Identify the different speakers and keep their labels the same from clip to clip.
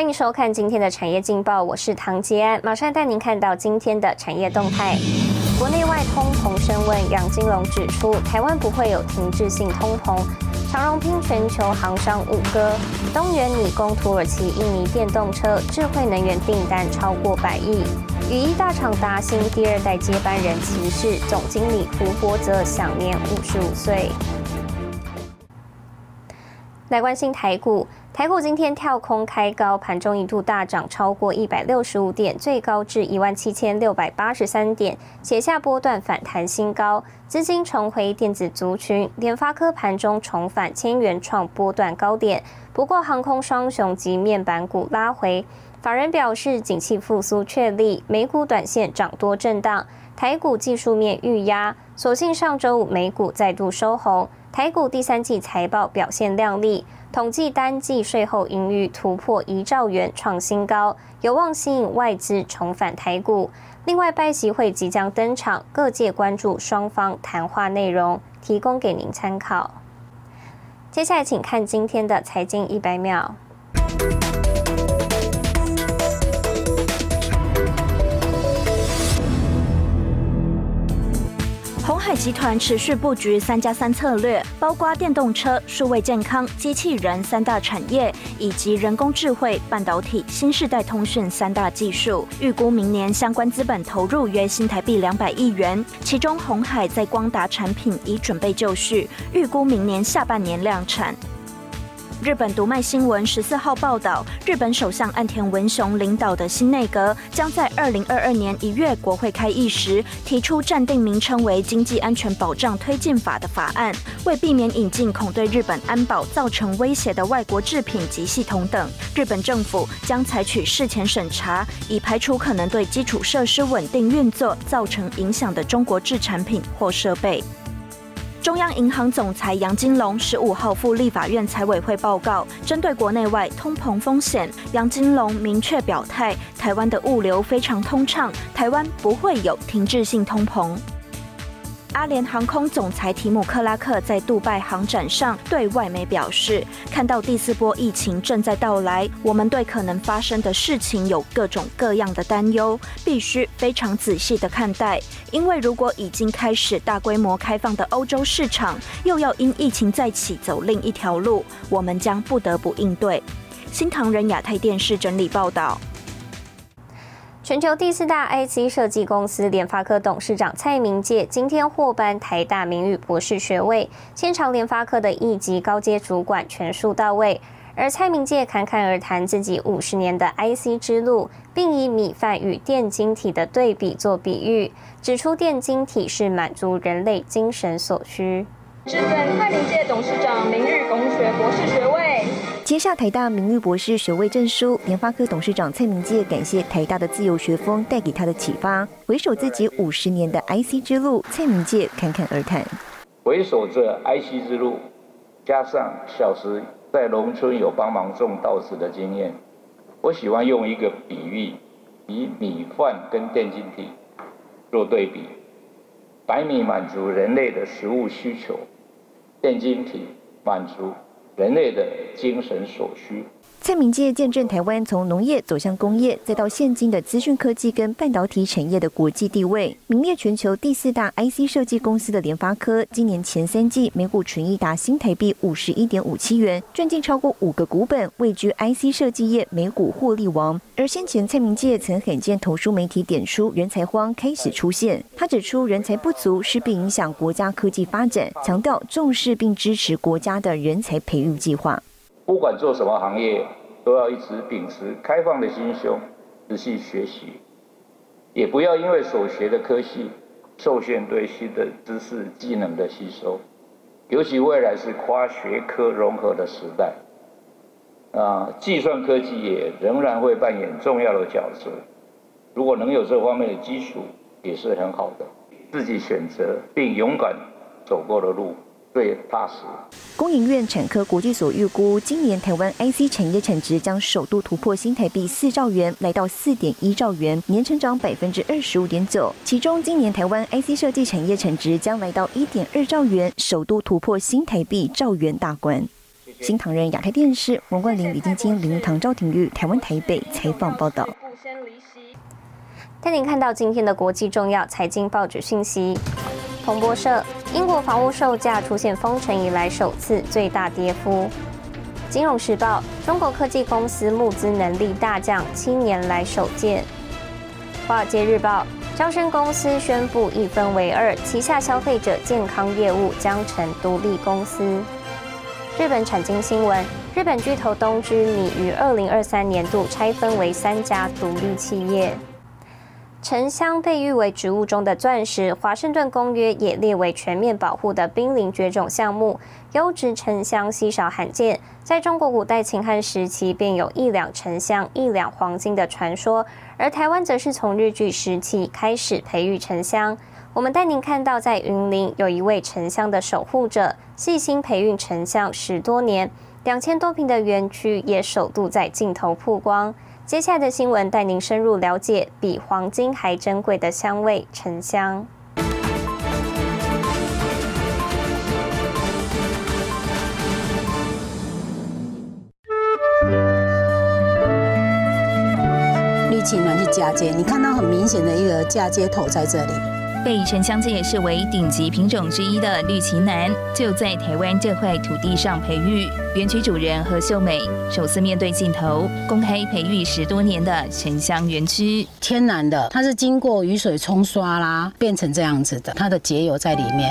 Speaker 1: 欢迎收看今天的产业劲报，我是唐杰安，马上带您看到今天的产业动态。国内外通膨升温，杨金龙指出，台湾不会有停滞性通膨。长荣拼全球航商五哥，东元拟供土耳其、印尼电动车，智慧能源订单超过百亿。羽衣大厂达新第二代接班人骑士总经理胡博泽享年五十五岁。来关心台股。台股今天跳空开高，盘中一度大涨超过一百六十五点，最高至一万七千六百八十三点，写下波段反弹新高。资金重回电子族群，联发科盘中重返千元创波段高点。不过航空双雄及面板股拉回，法人表示景气复苏确立，美股短线涨多震荡，台股技术面遇压，所幸上周五美股再度收红，台股第三季财报表现亮丽。统计单季税后盈余突破一兆元，创新高，有望吸引外资重返台股。另外，拜习会即将登场，各界关注双方谈话内容，提供给您参考。接下来，请看今天的财经一百秒。
Speaker 2: 海集团持续布局三加三策略，包括电动车、数位健康、机器人三大产业，以及人工智慧、半导体、新世代通讯三大技术。预估明年相关资本投入约新台币两百亿元，其中红海在光达产品已准备就绪，预估明年下半年量产。日本读卖新闻十四号报道，日本首相岸田文雄领导的新内阁将在二零二二年一月国会开议时提出暂定名称为《经济安全保障推进法》的法案，为避免引进恐对日本安保造成威胁的外国制品及系统等，日本政府将采取事前审查，以排除可能对基础设施稳定运作造成影响的中国制产品或设备。中央银行总裁杨金龙十五号赴立法院财委会报告，针对国内外通膨风险，杨金龙明确表态，台湾的物流非常通畅，台湾不会有停滞性通膨。阿联航空总裁提姆克拉克在杜拜航展上对外媒表示：“看到第四波疫情正在到来，我们对可能发生的事情有各种各样的担忧，必须非常仔细的看待。因为如果已经开始大规模开放的欧洲市场又要因疫情再起走另一条路，我们将不得不应对。”新唐人亚太电视整理报道。
Speaker 1: 全球第四大 IC 设计公司联发科董事长蔡明介今天获颁台大名誉博士学位，现场联发科的一级高阶主管全数到位。而蔡明介侃侃而谈自己五十年的 IC 之路，并以米饭与电晶体的对比做比喻，指出电晶体是满足人类精神所需。
Speaker 3: 致赠蔡明介董事长名誉工学博士学位。
Speaker 4: 接下台大名誉博士学位证书，联发科董事长蔡明介感谢台大的自由学风带给他的启发，回首自己五十年的 IC 之路，蔡明介侃侃而谈。
Speaker 5: 回首这 IC 之路，加上小时在农村有帮忙种稻子的经验，我喜欢用一个比喻，以米饭跟电晶体做对比，白米满足人类的食物需求，电晶体满足。人类的精神所需。
Speaker 4: 蔡明介见证台湾从农业走向工业，再到现今的资讯科技跟半导体产业的国际地位，名列全球第四大 IC 设计公司的联发科，今年前三季每股纯益达新台币五十一点五七元，赚进超过五个股本，位居 IC 设计业每股获利王。而先前蔡明介曾罕见投书媒体点出人才荒开始出现，他指出人才不足势必影响国家科技发展，强调重视并支持国家的人才培育计划。
Speaker 5: 不管做什么行业，都要一直秉持开放的心胸，仔细学习，也不要因为所学的科系受限对新的知识技能的吸收。尤其未来是跨学科融合的时代，啊，计算科技也仍然会扮演重要的角色。如果能有这方面的基础，也是很好的。自己选择并勇敢走过的路。最踏实。
Speaker 4: 工研院产科国际所预估，今年台湾 IC 产业产值将首度突破新台币四兆元，来到四点一兆元，年成长百分之二十五点九。其中，今年台湾 IC 设计产业产值将来到一点二兆元，首度突破新台币兆元大关。新唐人亚太电视王冠林、李晶晶、林堂、赵廷玉，台湾台北采访报道。
Speaker 1: 带您看到今天的国际重要财经报纸信息。彭博社：英国房屋售价出现封城以来首次最大跌幅。金融时报：中国科技公司募资能力大降，七年来首见。华尔街日报：招生公司宣布一分为二，旗下消费者健康业务将成独立公司。日本产经新闻：日本巨头东芝拟于二零二三年度拆分为三家独立企业。沉香被誉为植物中的钻石，华盛顿公约也列为全面保护的濒临绝种项目。优质沉香稀少罕见，在中国古代秦汉时期便有一两沉香一两黄金的传说，而台湾则是从日据时期开始培育沉香。我们带您看到，在云林有一位沉香的守护者，细心培育沉香十多年，两千多平的园区也首度在镜头曝光。接下来的新闻带您深入了解比黄金还珍贵的香味——沉香。
Speaker 6: 绿青蓝去嫁接，你看到很明显的一个嫁接头在这里。
Speaker 7: 被沉香界视为顶级品种之一的绿旗楠，就在台湾这块土地上培育。园区主人何秀美首次面对镜头，公开培育十多年的沉香园区。
Speaker 6: 天然的，它是经过雨水冲刷啦，变成这样子的，它的节油在里面。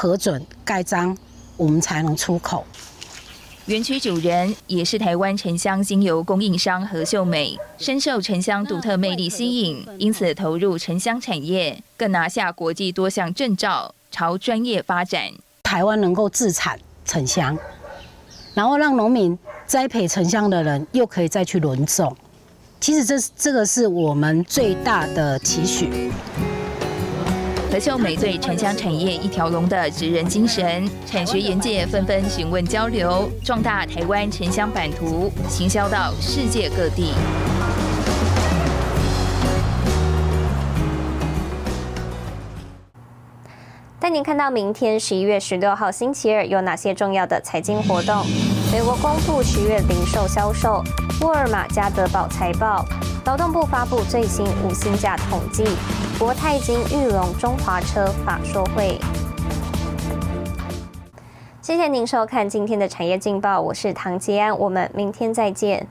Speaker 6: 核准盖章，我们才能出口。
Speaker 7: 园区主人也是台湾沉香精油供应商何秀美，深受沉香独特魅力吸引，因此投入沉香产业，更拿下国际多项证照，朝专业发展。
Speaker 6: 台湾能够自产沉香，然后让农民栽培沉香的人又可以再去轮种，其实这这个是我们最大的期许。
Speaker 7: 秀美对沉香产业一条龙的职人精神，产学研界纷纷询问交流，壮大台湾沉香版图，行销到世界各地。
Speaker 1: 带您看到明天十一月十六号星期二有哪些重要的财经活动？美国公布十月零售销售，沃尔玛、加德堡财报，劳动部发布最新五薪价统计。国泰金、玉龙、中华车法说会，谢谢您收看今天的产业劲报，我是唐吉安，我们明天再见。